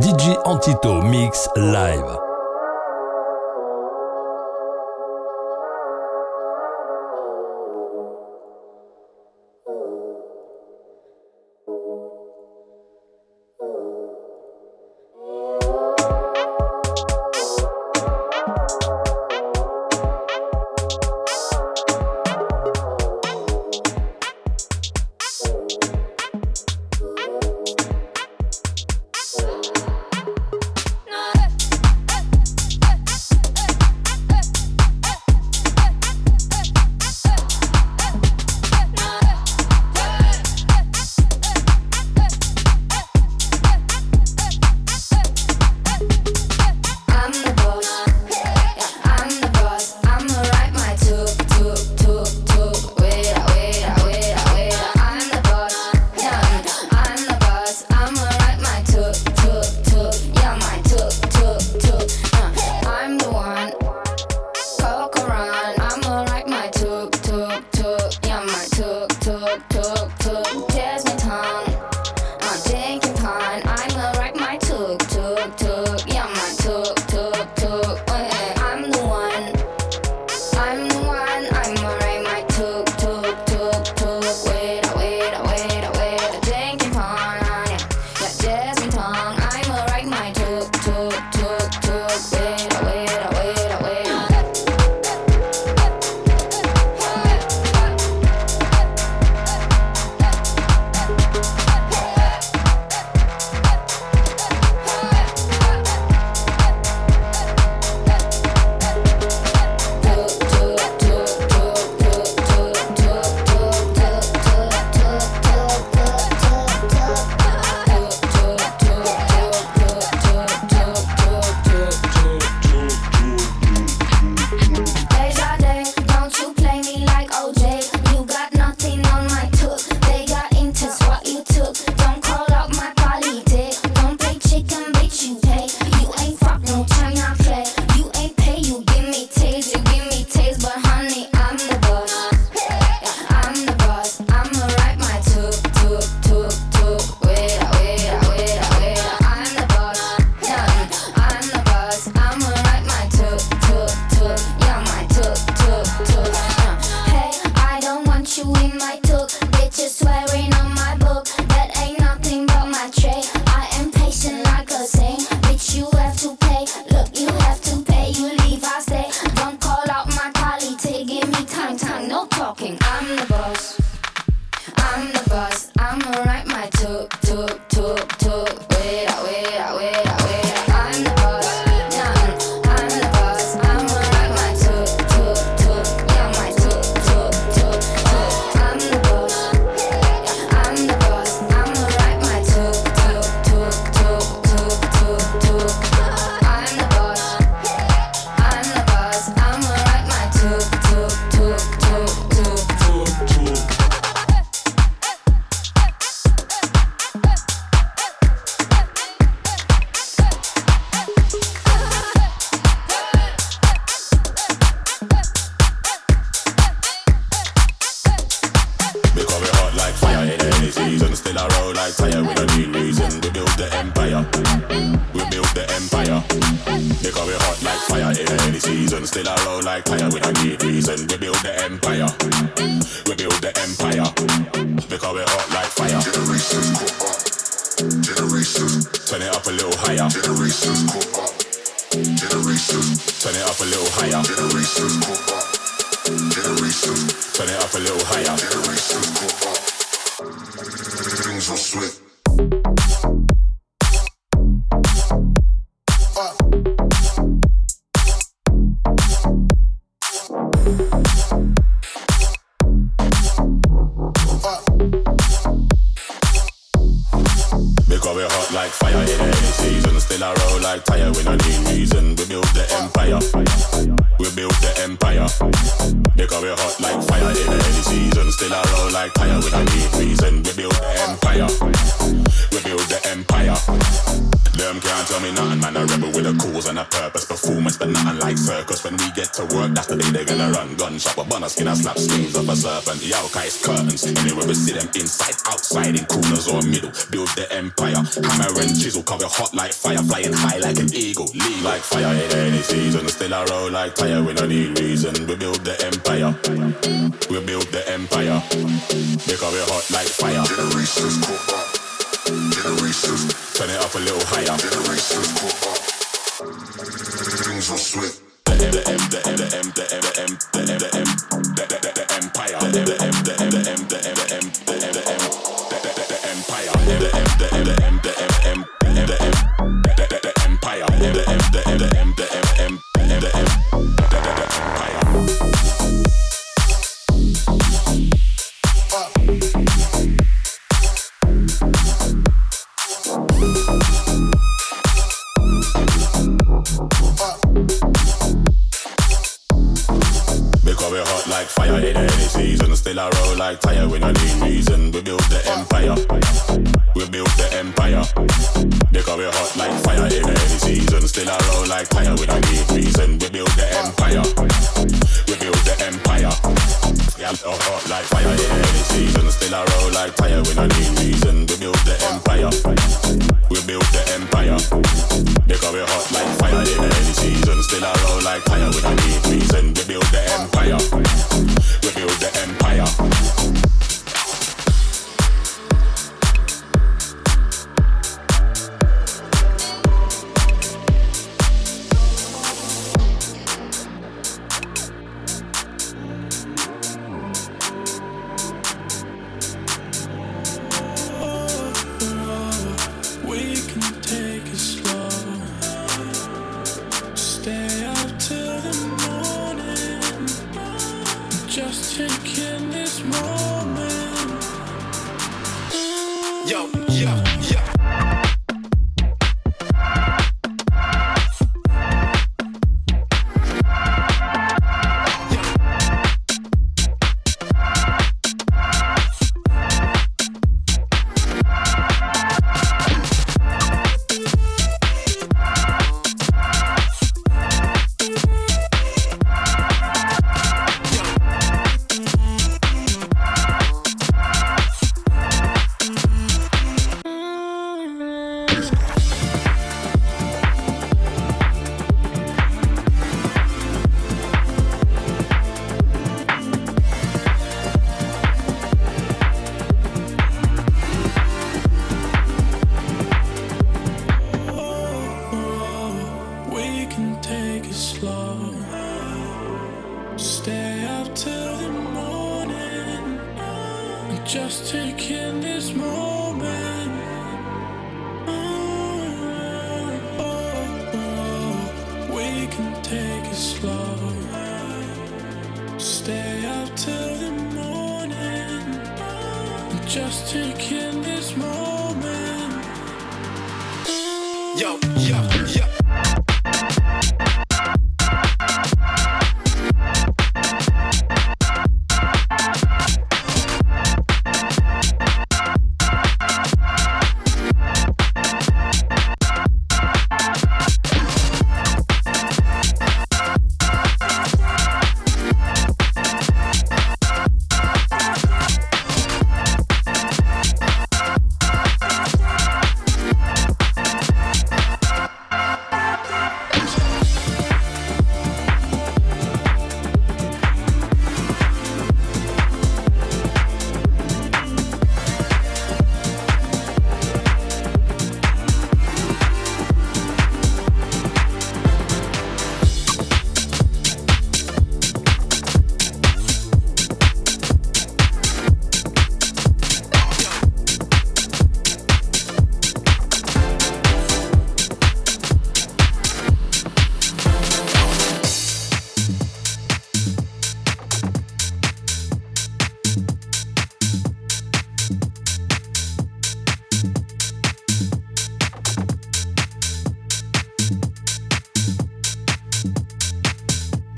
DJ Antito Mix Live. blow like fire with a deep reason. We build the empire. We build the empire. Because we're hot like fire. Generations caught up. Generations. Turn it up a little higher. Generations caught up. Generations. Turn it up a little higher. Generations caught up. Generations. Turn it up a little higher. Generations caught up. Things will swift. like fire in any season. Still I roll like tire. when I need reason. We build the empire. We build the empire. Because we're hot like fire in any season. Still I roll like tire. when I need reason. We build the empire. We build the empire. Them can't tell me nothing, man. A rebel with a cause and a purpose. Performance, but nothing like circus. When we get to work, that's the day they're gonna run. Gunshot, but bunner skin, I slap sleeves of a serpent. The outcasts, curtains. Anywhere we see them inside, outside, in corners or middle. Build the empire. Hammer and chisel, cover hot like fire. Flying high like an eagle. Lead like fire in any season. Still I roll like tire, we don't need reason. We build the empire. We build the empire. Because we're hot like fire. Go. Generations. Turn it up a little higher. Generations. The M, the M, the M, the M, the M, the M, the M, the empire. The M, the M, the M, the M, M, the M, the M, the empire. The M, the M, the M, the M, M, the M, the M, Still I roll like tire, we no need reason. We build the empire. We build the empire. Because we're hot like fire in any season. Still I roll like tire, we no need reason. We build the empire. We build the empire. Yeah, so hot like fire in any season. Still I roll like tire, we no need reason. We build the empire. We build the empire. We're hot like fire. Still we no need reason. We build the empire. We build the empire.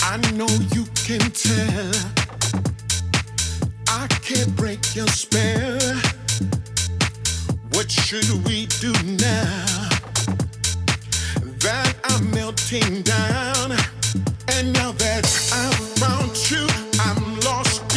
I know you can tell. I can't break your spell. What should we do now? That I'm melting down. And now that I've found you, I'm lost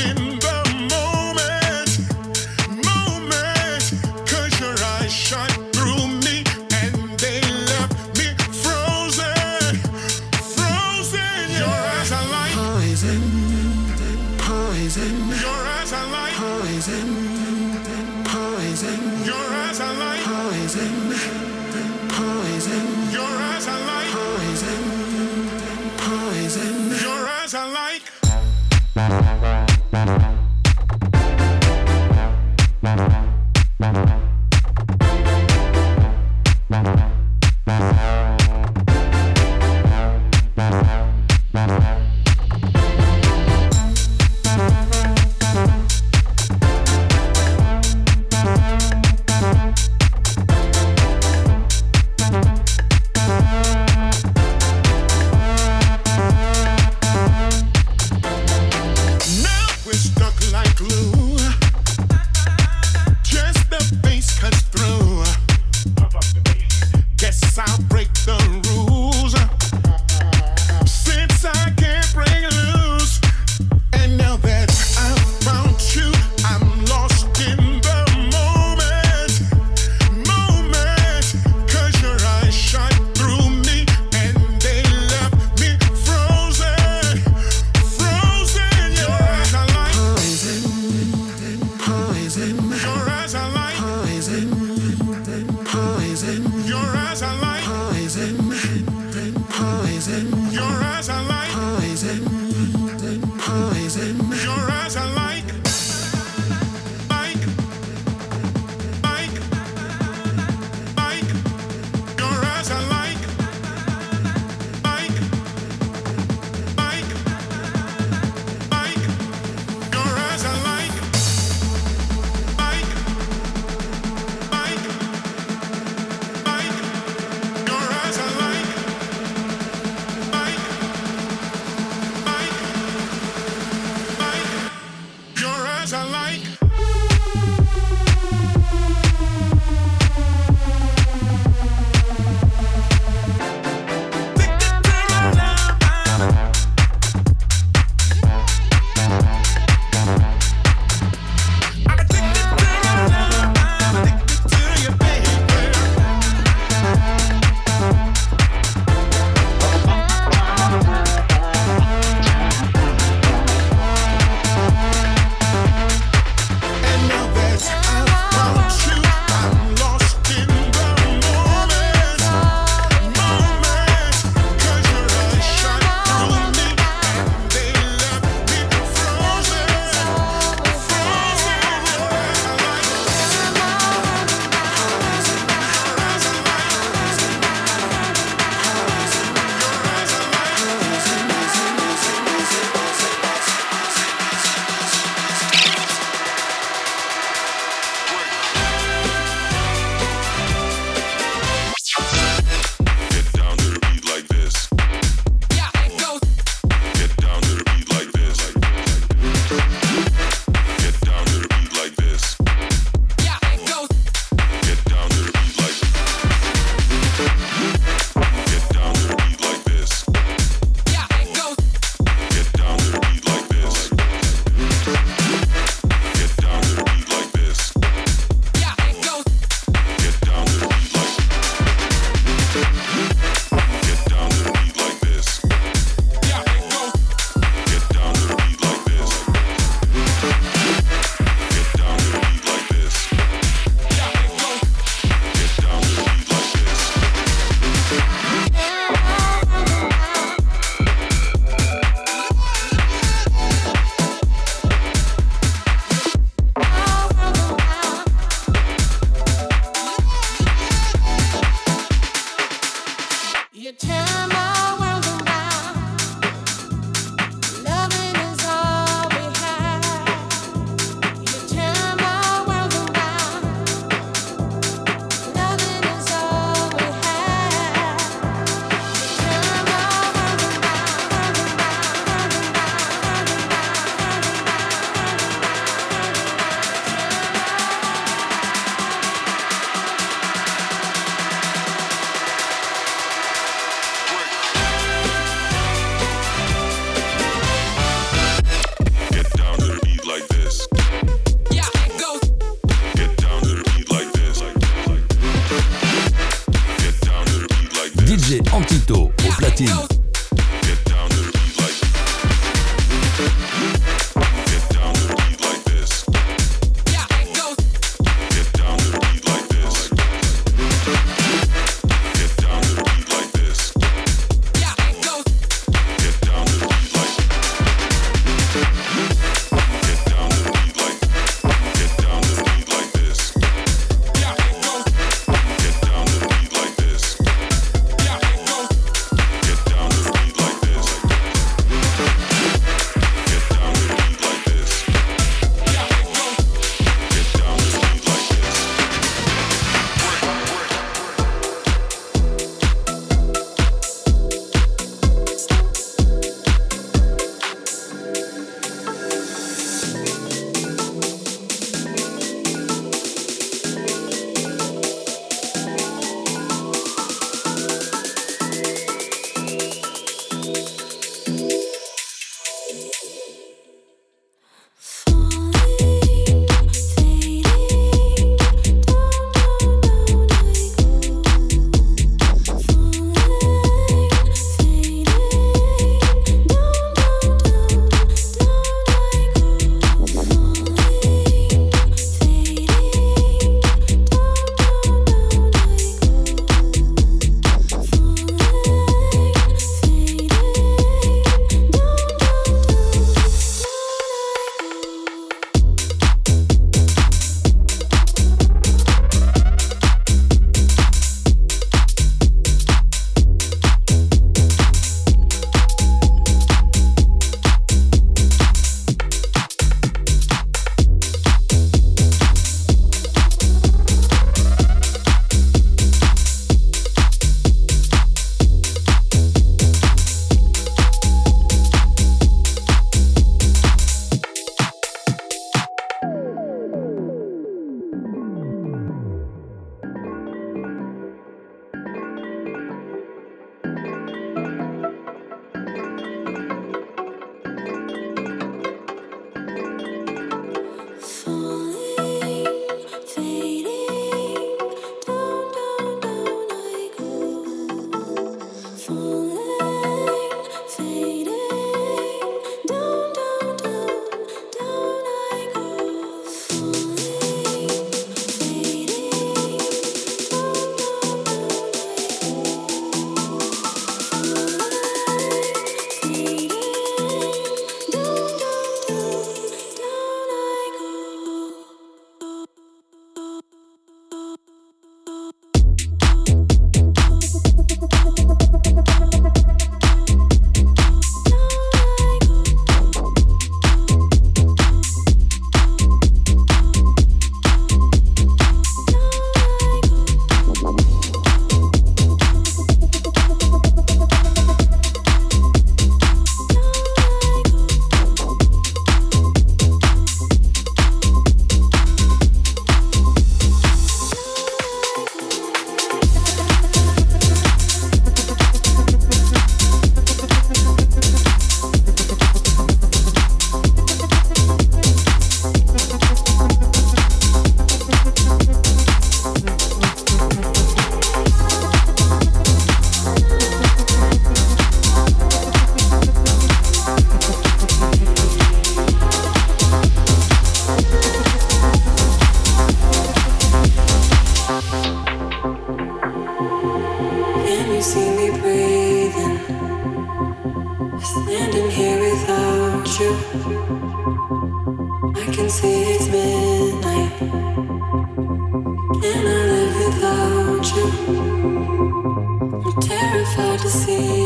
i'm terrified to see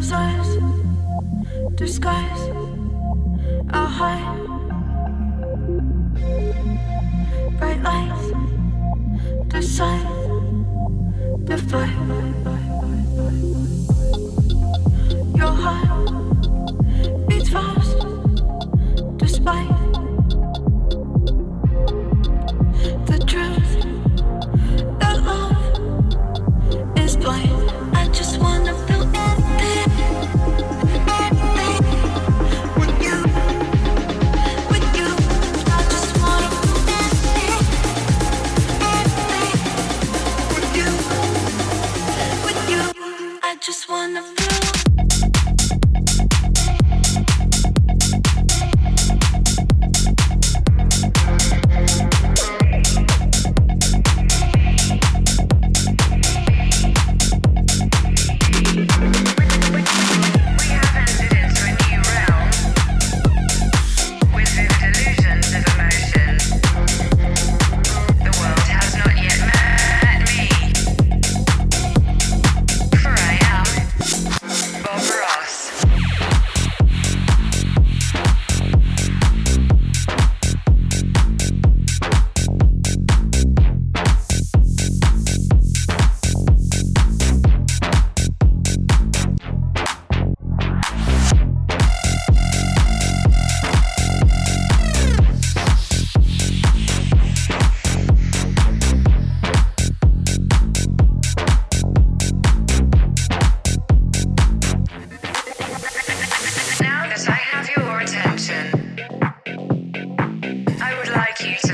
subsides, disguise our high. Bright lights, decide the fight. Productions.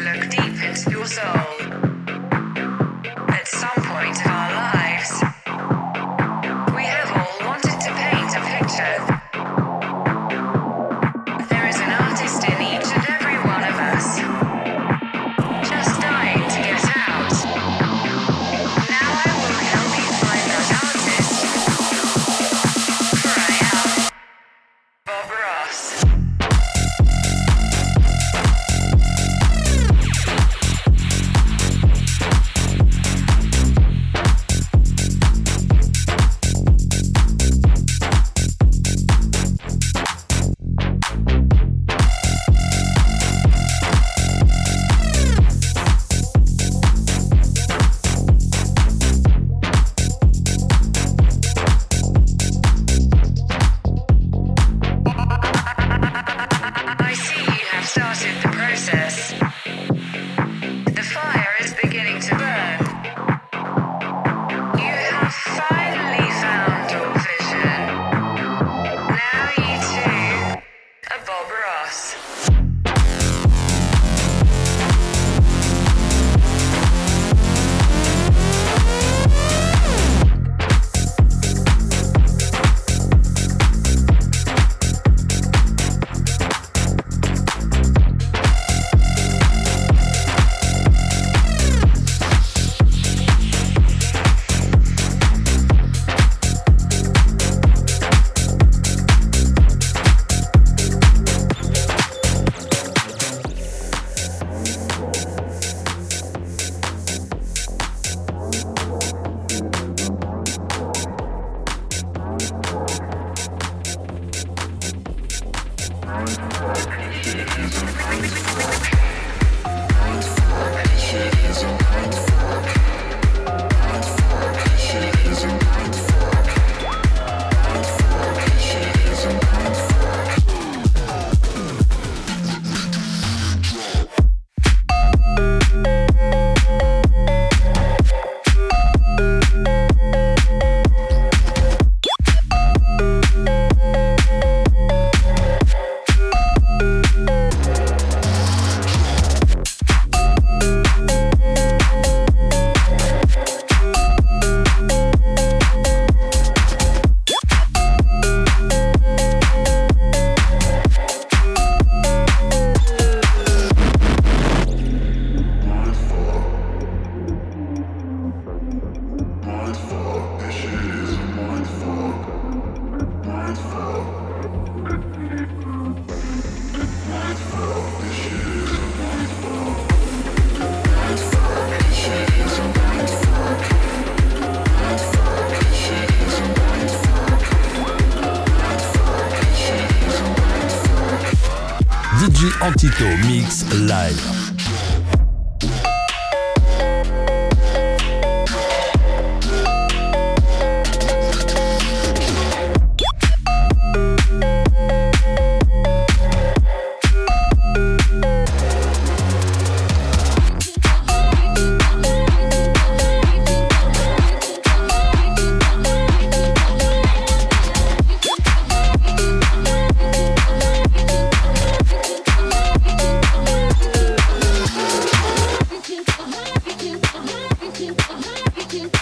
Thank you.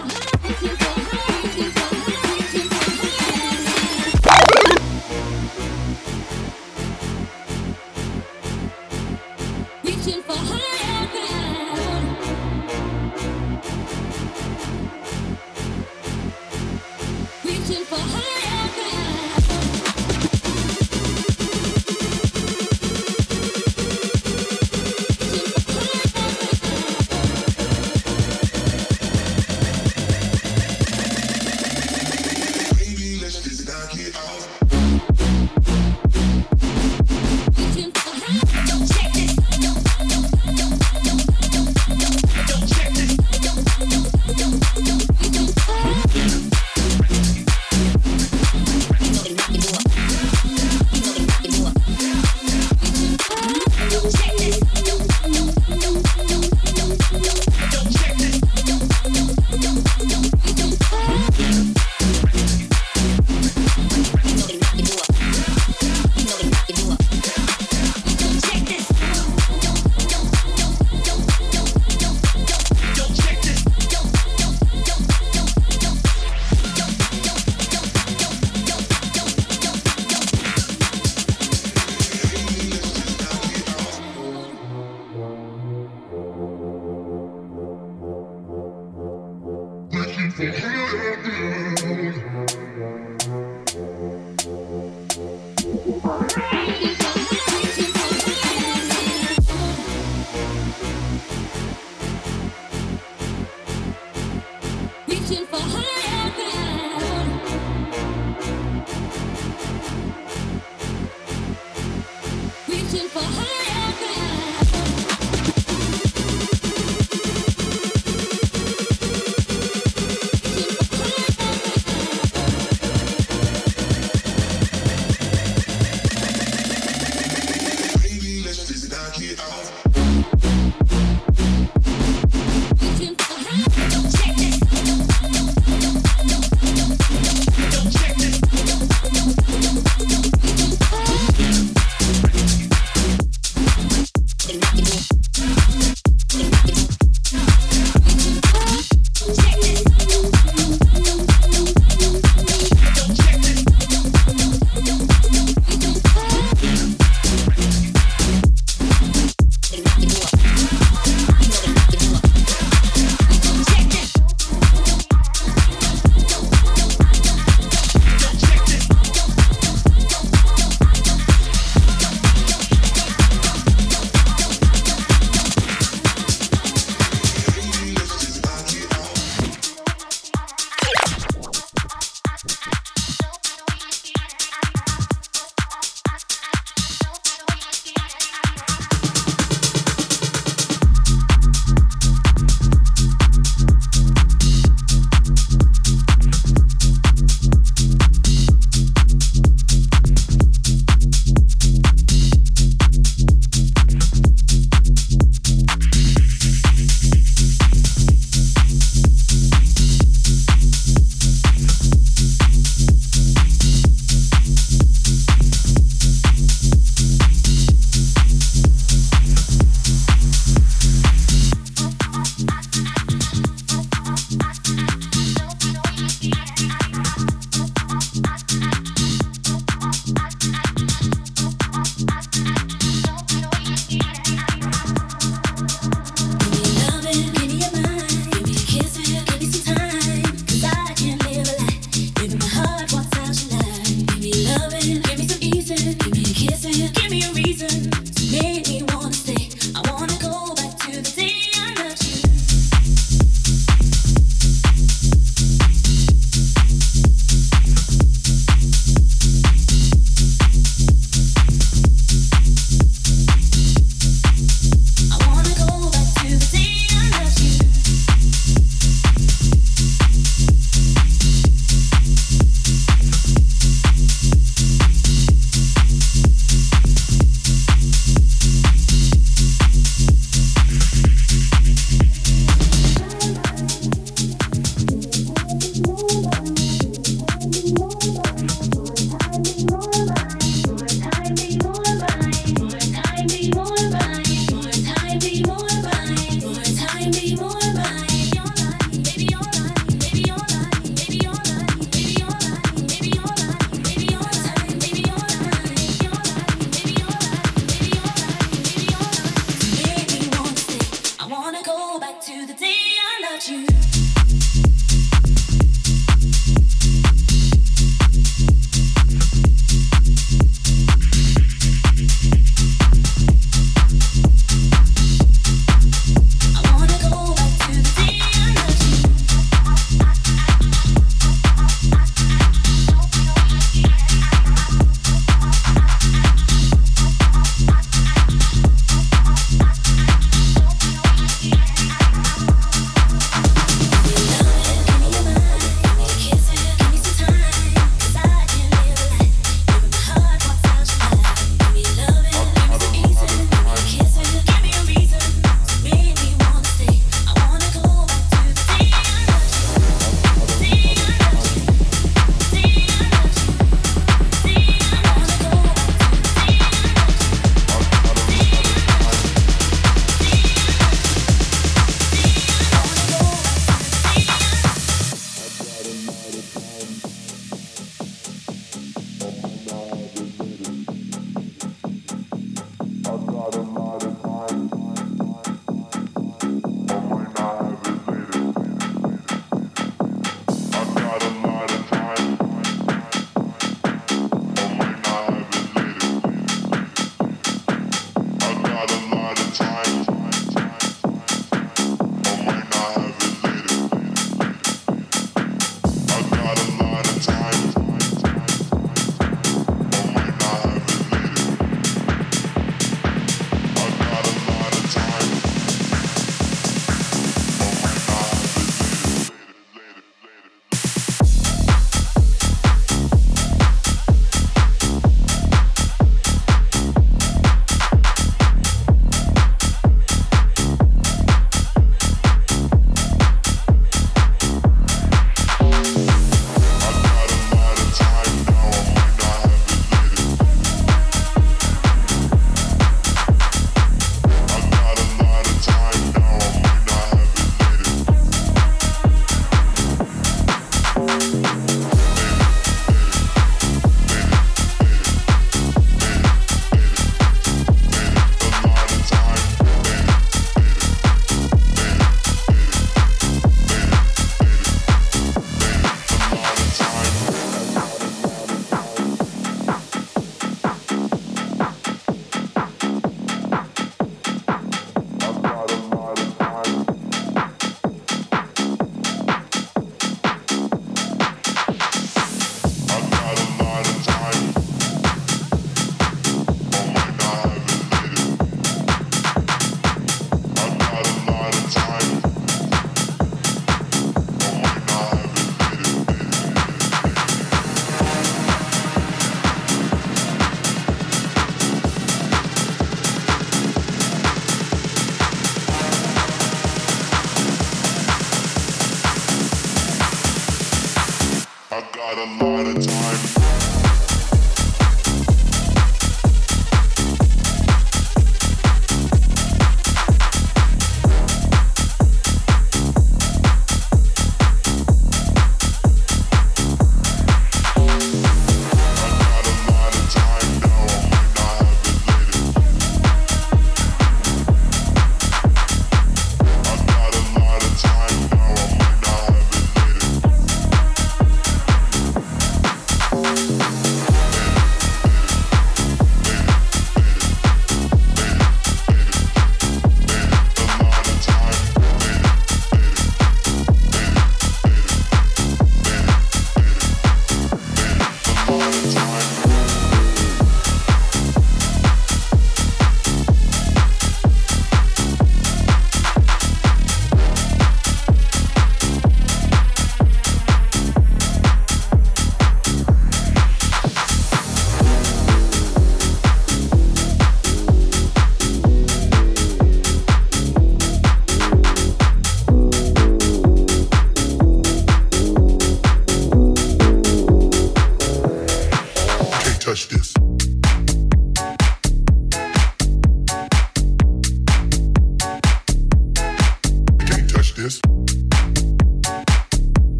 If you.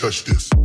Touch this.